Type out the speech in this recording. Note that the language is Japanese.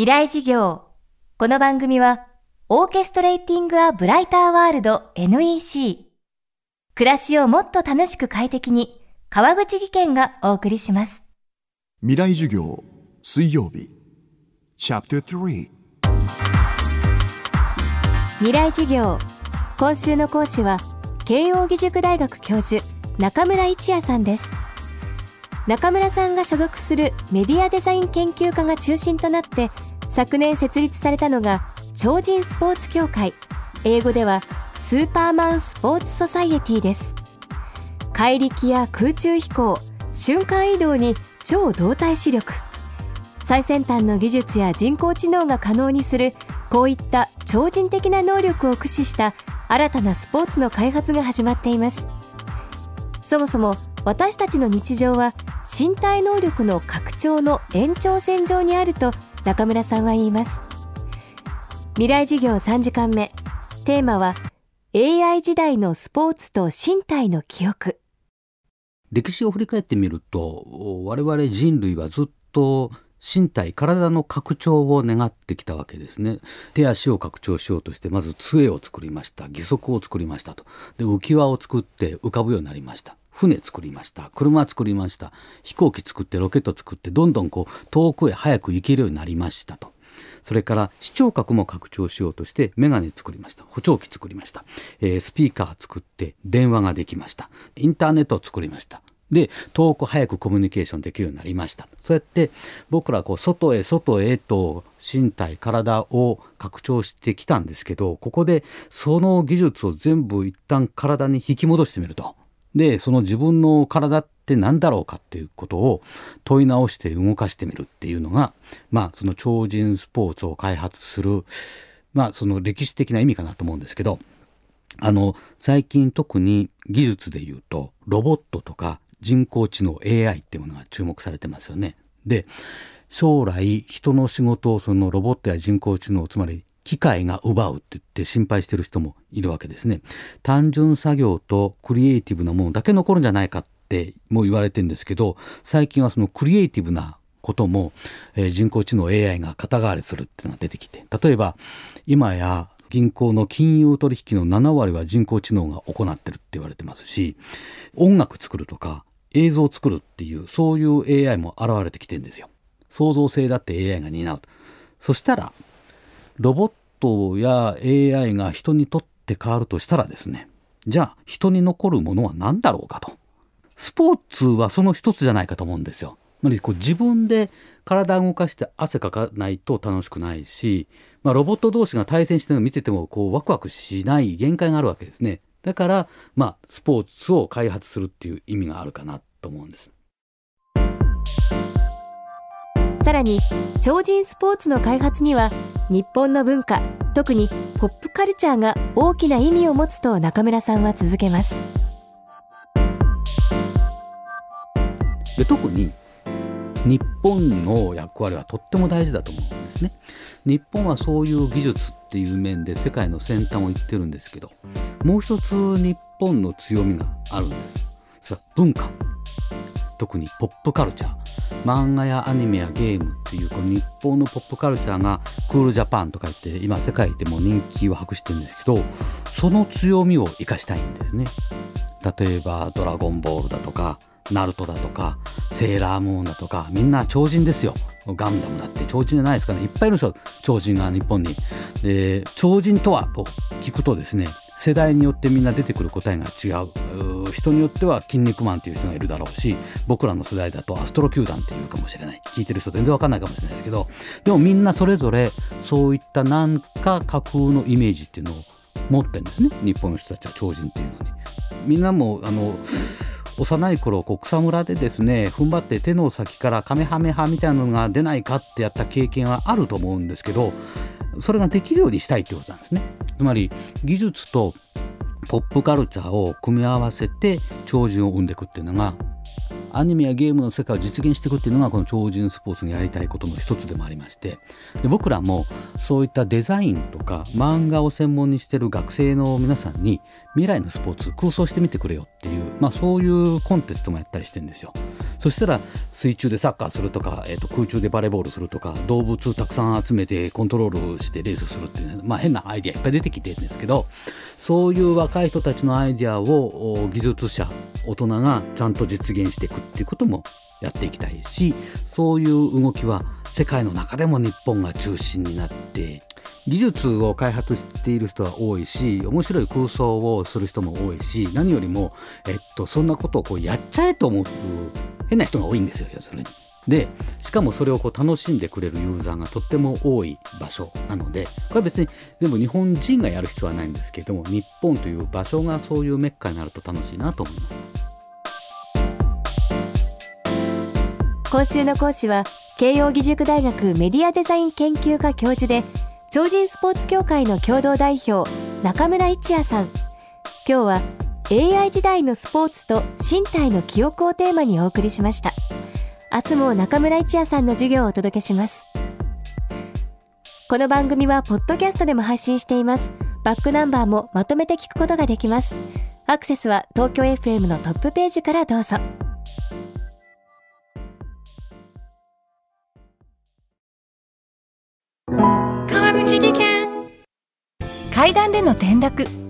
未来事業。この番組は、オーケストレーティング・ア・ブライター・ワールド NEC。暮らしをもっと楽しく快適に、川口義賢がお送りします。未来授業水曜日チャプター3未来事業。今週の講師は、慶應義塾大学教授、中村一也さんです。中村さんが所属するメディアデザイン研究家が中心となって昨年設立されたのが超人スポーツ協会。英語ではスーパーマンスポーツソサイエティです。怪力や空中飛行瞬間移動に超動体視力。最先端の技術や人工知能が可能にするこういった超人的な能力を駆使した新たなスポーツの開発が始まっています。そもそも私たちの日常は身体能力の拡張の延長線上にあると中村さんは言います。未来事業3時間目。テーマは AI 時代のスポーツと身体の記憶。歴史を振り返ってみると我々人類はずっと身体体の拡張を願ってきたわけですね。手足を拡張しようとしてまず杖を作りました。義足を作りましたと。で浮き輪を作って浮かぶようになりました。船作りました。車作りました。飛行機作ってロケット作ってどんどんこう遠くへ早く行けるようになりましたと。それから視聴覚も拡張しようとしてメガネ作りました。補聴器作りました、えースピーカー作って電話ができました。インターネットを作りました。で遠く早くコミュニケーションできるようになりました。そうやって僕らこう外へ外へと身体体を拡張してきたんですけどここでその技術を全部一旦体に引き戻してみると。でその自分の体って何だろうかっていうことを問い直して動かしてみるっていうのがまあその超人スポーツを開発するまあその歴史的な意味かなと思うんですけどあの最近特に技術で言うとロボットとか人工知能 AI っていうものが注目されてますよね。で将来人の仕事をそのロボットや人工知能つまり機械が奪うって言って心配してる人もいるわけですね。単純作業とクリエイティブなものだけ残るんじゃないかってもう言われてるんですけど最近はそのクリエイティブなことも、えー人工知能 AI が肩代わりするっていうのが出てきて例えば今や銀行の金融取引の7割は人工知能が行ってるって言われてますし音楽作るとか映像作るっていうそういう AI も現れてきてるんですよ。創造性だって AI が担うと。そしたらロボットや AI が人にとって変わるとしたらですねじゃあ人に残るものは何だろうかと。スポーツはその一つじゃないかと思うんですよ。つまりこう自分で体を動かして汗かかないと楽しくないし、まあ、ロボット同士が対戦してるのを見ててもこうワクワクしない限界があるわけですね。だから、まあ、スポーツを開発するっていう意味があるかなと思うんです。さらに超人スポーツの開発には日本の文化特にポップカルチャーが大きな意味を持つと中村さんは続けますで特に日本の役割はとっても大事だと思うんですね。日本はそういう技術っていう面で世界の先端を行ってるんですけどもう一つ日本の強みがあるんです。それは文化特にポップカルチャー。漫画やアニメやゲームっていうこの日本のポップカルチャーがクールジャパンとか言って今世界でも人気を博してるんですけどその強みを生かしたいんですね。例えば「ドラゴンボール」だとか「ナルト」だとか「セーラームーン」だとかみんな超人ですよ。ガンダムだって超人じゃないですかね。いっぱいいるんですよ。超人が日本に。で超人とはと聞くとですね世代によってみんな出てくる答えが違う。人によっては「筋肉マン」っていう人がいるだろうし僕らの世代だと「アストロ球団」っていうかもしれない聞いてる人全然わかんないかもしれないけどでもみんなそれぞれそういった何か架空のイメージっていうのを持ってるんですね日本の人たちは超人っていうのに。みんなもあの幼い頃こう草むらでですね踏ん張って手の先からカメハメハみたいなのが出ないかってやった経験はあると思うんですけどそれができるようにしたいってことなんですね。つまり技術とポップカルチャーを組み合わせて超人を生んでいくっていうのがアニメやゲームの世界を実現していくっていうのがこの超人スポーツのやりたいことの一つでもありましてで僕らもそういったデザインとか漫画を専門にしてる学生の皆さんに未来のスポーツ空想してみてくれよっていう、まあ、そういうコンテストもやったりしてるんですよ。そしたら水中でサッカーするとか、えー、と空中でバレーボールするとか動物たくさん集めてコントロールしてレースするっていう、ね、まあ、変なアイデアいっぱい出てきてるんですけどそういう若い人たちのアイデアを技術者大人がちゃんと実現していくっていうこともやっていきたいしそういう動きは世界の中でも日本が中心になって技術を開発している人は多いし面白い空想をする人も多いし何よりも、えっと、そんなことをこうやっちゃえと思う変な人が多いんですよ要するに。でしかもそれをこう楽しんでくれるユーザーがとっても多い場所なのでこれは別に全部日本人がやる必要はないんですけれども日本という場所がそういうメッカになると楽しいなと思います。今週の講師は慶應義塾大学メディアデザイン研究科教授で超人スポーツ協会の共同代表中村一也さん今日は AI 時代のスポーツと身体の記憶をテーマにお送りしました。明日も中村一也さんの授業をお届けします。この番組はポッドキャストでも配信しています。バックナンバーもまとめて聞くことができます。アクセスは東京 FM のトップページからどうぞ。川口技研。階段での転落